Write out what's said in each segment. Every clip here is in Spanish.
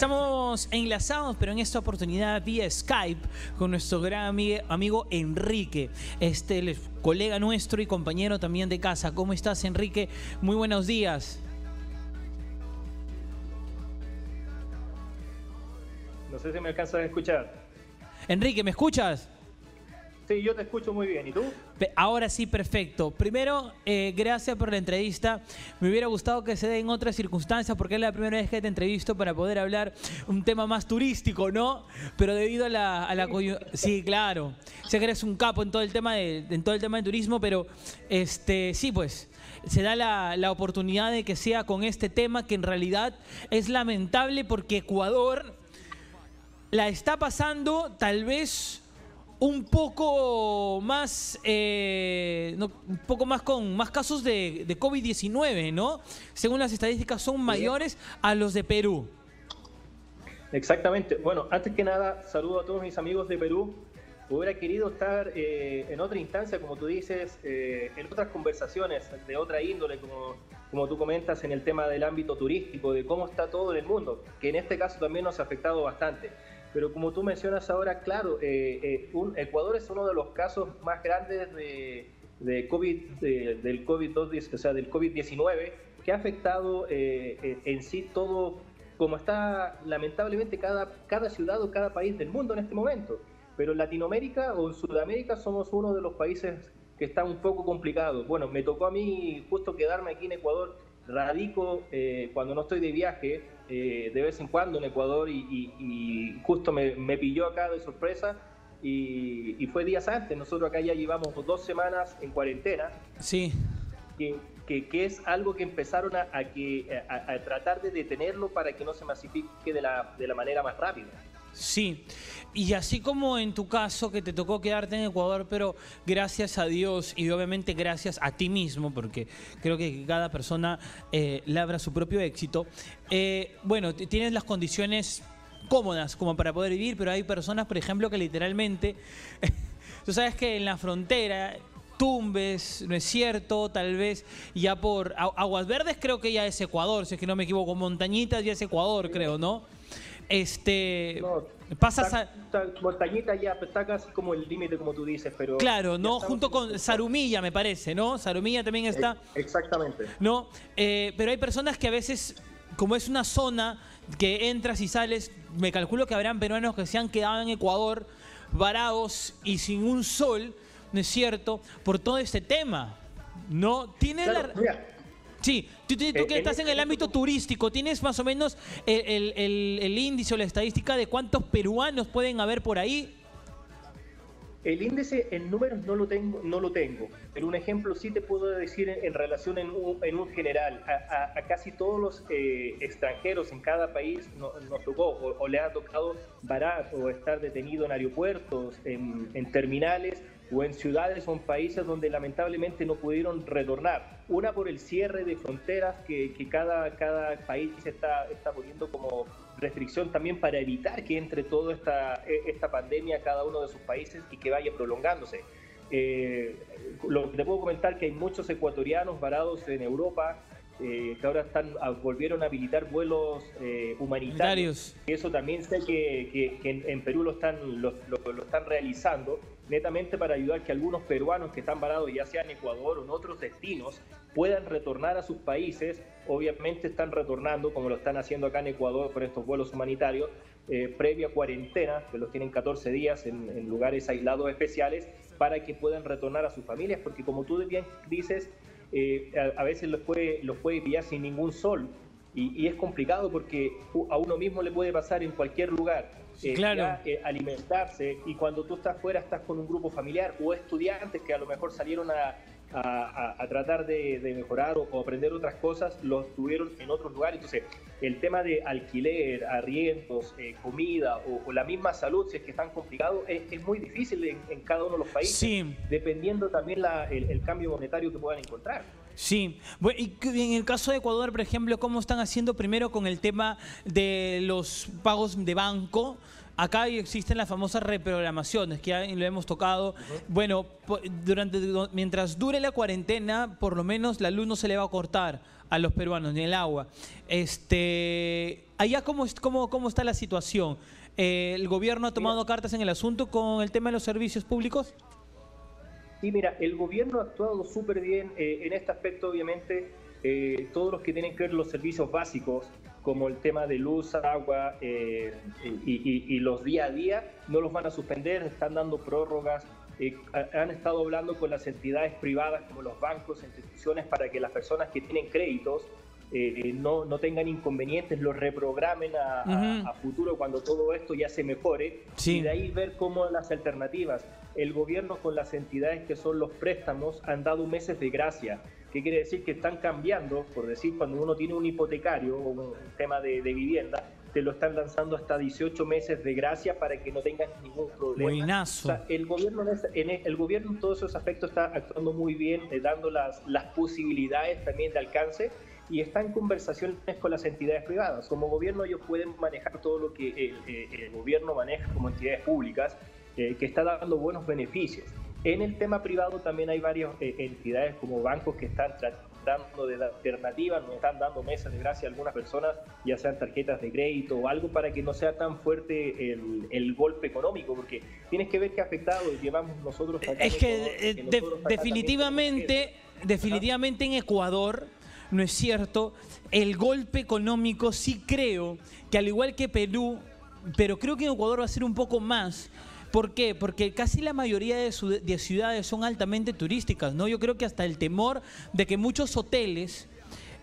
Estamos enlazados, pero en esta oportunidad vía Skype con nuestro gran ami- amigo Enrique, este colega nuestro y compañero también de casa. ¿Cómo estás, Enrique? Muy buenos días. No sé si me alcanzas a escuchar. Enrique, ¿me escuchas? Sí, yo te escucho muy bien. ¿Y tú? Ahora sí, perfecto. Primero, eh, gracias por la entrevista. Me hubiera gustado que se dé en otras circunstancias porque es la primera vez que te entrevisto para poder hablar un tema más turístico, ¿no? Pero debido a la, sí, claro. Sé que eres un capo en todo el tema de, en todo el tema de turismo, pero este, sí, pues se da la oportunidad de que sea con este tema que en realidad es lamentable porque Ecuador la está pasando tal vez un poco más, eh, no, un poco más con más casos de, de COVID-19, ¿no? Según las estadísticas son mayores a los de Perú. Exactamente. Bueno, antes que nada, saludo a todos mis amigos de Perú. Hubiera querido estar eh, en otra instancia, como tú dices, eh, en otras conversaciones de otra índole, como, como tú comentas, en el tema del ámbito turístico, de cómo está todo en el mundo, que en este caso también nos ha afectado bastante. Pero como tú mencionas ahora, claro, eh, eh, un- Ecuador es uno de los casos más grandes de, de COVID, de- del COVID-19, o sea, del COVID-19, que ha afectado eh, eh, en sí todo, como está lamentablemente cada, cada ciudad o cada país del mundo en este momento. Pero en Latinoamérica o en Sudamérica somos uno de los países que está un poco complicado. Bueno, me tocó a mí justo quedarme aquí en Ecuador. Radico eh, cuando no estoy de viaje, eh, de vez en cuando en Ecuador y, y- y justo me, me pilló acá de sorpresa y, y fue días antes. Nosotros acá ya llevamos dos semanas en cuarentena Sí. que, que- que es algo que empezaron a, a que, a, a tratar de detenerlo para que no se masifique de la, de la manera más rápida. Sí, y así como en tu caso que te tocó quedarte en Ecuador, pero gracias a Dios y obviamente gracias a ti mismo, porque creo que cada persona eh, labra su propio éxito, eh, bueno, tienes las condiciones cómodas como para poder vivir, pero hay personas, por ejemplo, que literalmente, tú sabes que en la frontera... Tumbes, no es cierto, tal vez ya por Agu- Aguas Verdes creo que ya es Ecuador, si es que no me equivoco, Montañitas ya es Ecuador, creo, ¿no? Este, No, pasas está- Montañita ya está casi como el límite, como tú dices, pero... claro, ¿no? Junto con Sarumilla, me parece, ¿no? Sarumilla también está, Exactamente. ¿no? Eh, pero hay personas que a veces, como es una zona que entras y sales, me calculo que habrán peruanos que se han quedado en Ecuador varados y sin un sol, ¿no es cierto? Por todo este tema, ¿no? Tiene Claro, la... mira, Sí, tú, tú- tú Eh, que estás en este- el ámbito turístico, ¿tienes más o menos el, el- el- el índice o la estadística de cuántos peruanos pueden haber por ahí? El índice en números no lo tengo, no lo tengo, pero un ejemplo sí te puedo decir en, en relación en un, en un general. A, a- a casi todos los eh, extranjeros en cada país no- nos tocó o, o le ha tocado varar o estar detenido en aeropuertos, en, en terminales o en ciudades o en países donde lamentablemente no pudieron retornar. Una por el cierre de fronteras que, cada, cada país está, está poniendo como restricción también para evitar que entre toda esta, e- esta pandemia a cada uno de sus países y que vaya prolongándose. Eh, lo que te puedo comentar que hay muchos ecuatorianos varados en Europa eh, que ahora están a- volvieron a habilitar vuelos eh, humanitarios. Eso también sé que, que- que en, en Perú lo están, lo, lo- lo están realizando, netamente para ayudar que algunos peruanos que están varados, ya sea en Ecuador o en otros destinos, puedan retornar a sus países. Obviamente están retornando, como lo están haciendo acá en Ecuador con estos vuelos humanitarios, eh, previa cuarentena, que los tienen 14 días en, en lugares aislados especiales, para que puedan retornar a sus familias, porque como tú bien dices, eh, a, a veces los puede, los puede pillar sin ningún sol. Y, y es complicado porque a uno mismo le puede pasar en cualquier lugar. Eh, claro. ya, eh, alimentarse y cuando tú estás fuera estás con un grupo familiar o estudiantes que a lo mejor salieron a, a- a- a tratar de, de mejorar o, o aprender otras cosas, los tuvieron en otros lugares. Entonces, el tema de alquiler, arriendos, eh, comida o, o la misma salud, si es que están complicados, es, es muy difícil en, en cada uno de los países, Sí. dependiendo también la- el, el cambio monetario que puedan encontrar. Sí, y en el caso de Ecuador, por ejemplo, ¿cómo están haciendo primero con el tema de los pagos de banco? Acá existen las famosas reprogramaciones que lo hemos tocado. Bueno, durante mientras dure la cuarentena, por lo menos la luz no se le va a cortar a los peruanos ni el agua. Este, allá cómo, cómo, cómo está la situación. Eh, ¿El gobierno ha tomado cartas en el asunto con el tema de los servicios públicos? Sí, mira, el gobierno ha actuado súper bien eh, en este aspecto, obviamente. Eh, todos los que tienen que ver los servicios básicos, como el tema de luz, agua eh, y, los día a día, no los van a suspender, están dando prórrogas, eh, han estado hablando con las entidades privadas como los bancos, instituciones, para que las personas que tienen créditos no, no, tengan inconvenientes, los reprogramen a, futuro cuando todo esto ya se mejore y de ahí ver cómo las alternativas. El gobierno con las entidades que son los préstamos han dado meses de gracia. ¿Qué quiere decir? Que están cambiando, por decir, cuando uno tiene un hipotecario o un tema de, vivienda, te lo están lanzando hasta 18 meses de gracia para que no tengas ningún problema. Buenazo. el gobierno en, el gobierno en todos esos aspectos está actuando muy bien, eh, dando las, las posibilidades también de alcance y está en conversaciones con las entidades privadas. Como gobierno ellos pueden manejar todo lo que el, gobierno maneja como entidades públicas, eh, que está dando buenos beneficios. En el tema privado también hay varias eh, entidades como bancos que están tratando de dar alternativas, nos están dando mesas de gracia a algunas personas, ya sean tarjetas de crédito o algo para que no sea tan fuerte el, golpe económico, porque tienes que ver qué afectado llevamos nosotros acá. Es que, eh, definitivamente, definitivamente en Ecuador, no es cierto, el golpe económico sí creo que al igual que Perú, pero creo que en Ecuador va a ser un poco más ¿Por qué? Porque casi la mayoría de, ciudades son altamente turísticas, ¿no? Yo creo que hasta el temor de que muchos hoteles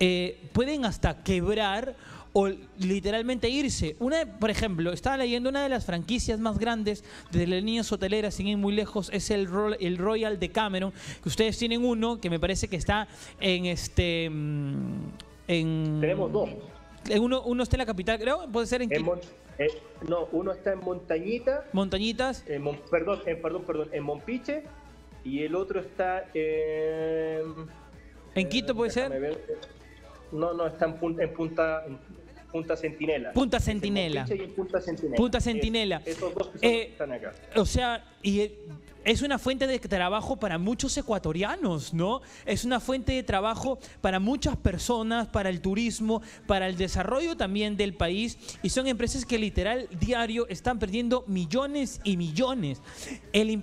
eh, pueden hasta quebrar o literalmente irse. Una, por ejemplo, estaba leyendo una de las franquicias más grandes de las líneas hoteleras, sin ir muy lejos, es el, el Royal de Cameron, que ustedes tienen uno que me parece que está en este... Mm, en, Tenemos dos. Uno, uno está en la capital, creo, puede ser en... Eh, no, uno está en Montañita. Montañitas. perdón, perdón, perdón, en Monpiche. Y el otro está en. ¿En Quito puede ser? No, no, está en, Punta, Punta Centinela. Punta Centinela. Punta Centinela. Punta Centinela. esos dos que eh, están acá. O sea, y es una fuente de trabajo para muchos ecuatorianos, ¿no? Es una fuente de trabajo para muchas personas, para el turismo, para el desarrollo también del país. Y son empresas que literal diario están perdiendo millones y millones. El,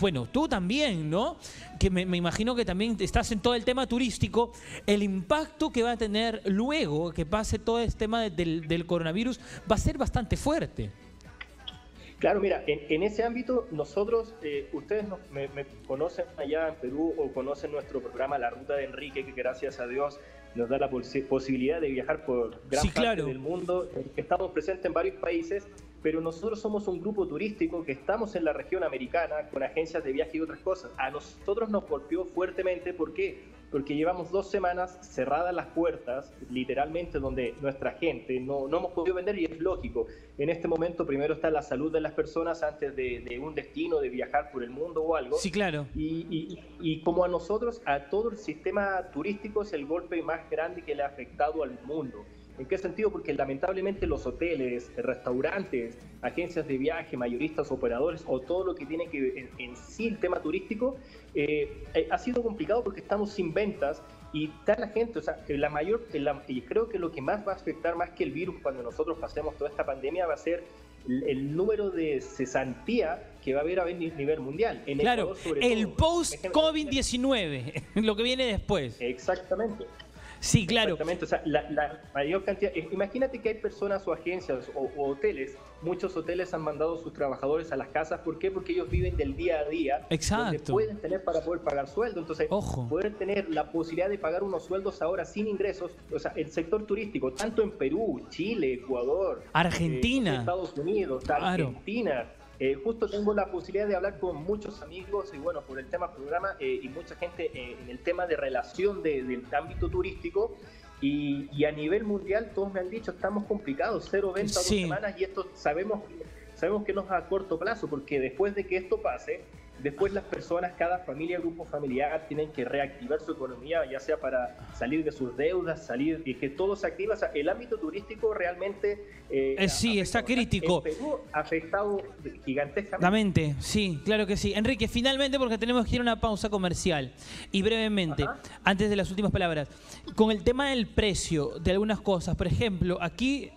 bueno, tú también, ¿no? Que me, imagino que también estás en todo el tema turístico. El impacto que va a tener luego que pase todo este tema del, del coronavirus va a ser bastante fuerte. Claro, mira, en, ese ámbito nosotros, eh, ustedes me, conocen allá en Perú o conocen nuestro programa La Ruta de Enrique, que gracias a Dios nos da la posibilidad de viajar por gran parte del mundo. Estamos presentes en varios países, pero nosotros somos un grupo turístico que estamos en la región americana con agencias de viaje y otras cosas. A nosotros nos golpeó fuertemente, ¿por qué? Porque llevamos dos semanas cerradas las puertas, literalmente, donde nuestra gente no, no hemos podido vender y es lógico. En este momento primero está la salud de las personas antes de, un destino, de viajar por el mundo o algo. Sí, claro. Y, y, como a nosotros, a todo el sistema turístico es el golpe más grande que le ha afectado al mundo. ¿En qué sentido? Porque lamentablemente los hoteles, restaurantes, agencias de viaje, mayoristas, operadores o todo lo que tiene que ver en, sí el tema turístico eh, eh, ha sido complicado porque estamos sin ventas y está la gente, o sea, la mayor, y creo que lo que más va a afectar más que el virus cuando nosotros pasemos toda esta pandemia va a ser el, número de cesantía que va a haber a nivel mundial. claro, el post-COVID-19, lo que viene después. Exactamente. Sí, claro. Exactamente, o sea, la, mayor cantidad. Eh, imagínate que hay personas o agencias o, hoteles, muchos hoteles han mandado a sus trabajadores a las casas. ¿Por qué? Porque ellos viven del día a día. Exacto. pueden tener para poder pagar sueldo. Entonces, Ojo. poder tener la posibilidad de pagar unos sueldos ahora sin ingresos. O sea, el sector turístico, tanto en Perú, Chile, Ecuador, Argentina, eh, Estados Unidos, Argentina eh, justo tengo la posibilidad de hablar con muchos amigos y bueno, por el tema programa eh, y mucha gente eh, en el tema de relación del ámbito turístico. Y, a nivel mundial todos me han dicho estamos complicados, cero ventas dos semanas y esto sabemos, sabemos que no es a corto plazo porque después de que esto pase Después las personas, cada familia, grupo familiar, tienen que reactivar su economía, ya sea para salir de sus deudas, salir y que todo se activa. O sea, el ámbito turístico realmente... Eh, eh sí, está crítico. Perú ha afectado gigantescamente. Sí, claro que sí. Enrique, finalmente, porque tenemos que ir a una pausa comercial. Y brevemente, antes de las últimas palabras, con el tema del precio de algunas cosas, por ejemplo, aquí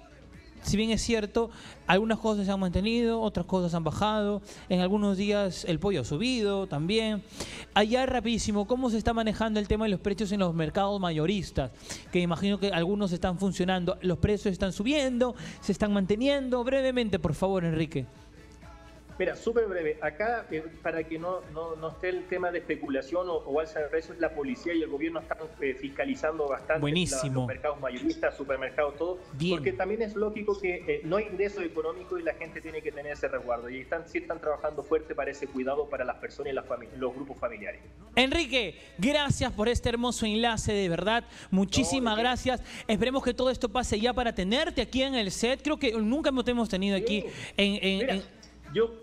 si bien es cierto, algunas cosas se han mantenido, otras cosas han bajado, en algunos días el pollo ha subido también. Allá rapidísimo, ¿cómo se está manejando el tema de los precios en los mercados mayoristas? Que imagino que algunos están funcionando, los precios están subiendo, se están manteniendo. Brevemente, por favor, Enrique. Mira, súper breve. Acá, eh, para que no, no, esté el tema de especulación o, o alza de precios, la policía y el gobierno están eh, fiscalizando bastante Buenísimo. los mercados mayoristas, supermercados, todo. Porque también es lógico que eh, no hay ingreso económico y la gente tiene que tener ese resguardo. Y están, sí están trabajando fuerte para ese cuidado para las personas y las los grupos familiares. Enrique, gracias por este hermoso enlace, de verdad. Muchísimas gracias. Esperemos que todo esto pase ya para tenerte aquí en el set. Creo que nunca hemos tenido aquí en... Yo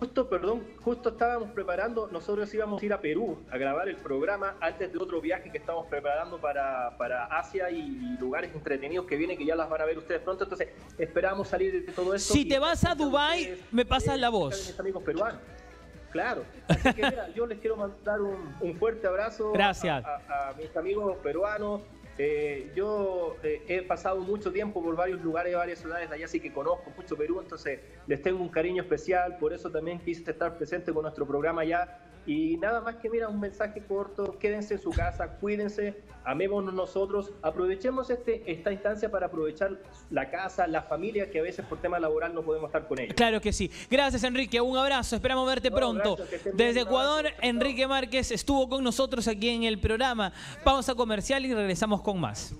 justo, perdón, justo estábamos preparando, nosotros íbamos a ir a Perú a grabar el programa antes de otro viaje que estamos preparando para, para Asia y, lugares entretenidos que vienen, que ya las van a ver ustedes pronto. Entonces, esperamos salir de todo esto. Si te vas a Dubai, me pasas la voz. Mis amigos peruanos. Claro. Así que mira, yo les quiero mandar un, fuerte abrazo Gracias. a mis amigos peruanos, eh, yo eh, he pasado mucho tiempo por varios lugares, varias ciudades de allá, así que conozco mucho Perú, entonces les tengo un cariño especial, por eso también quise estar presente con nuestro programa allá y nada más que mira, un mensaje corto, quédense en su casa, cuídense, amémonos nosotros, aprovechemos este, esta instancia para aprovechar la casa, la familia, que a veces por tema laboral no podemos estar con ellos. Claro que sí. Gracias Enrique, un abrazo, esperamos verte pronto. Desde Ecuador, Enrique Márquez estuvo con nosotros aquí en el programa. Pausa comercial y regresamos con más.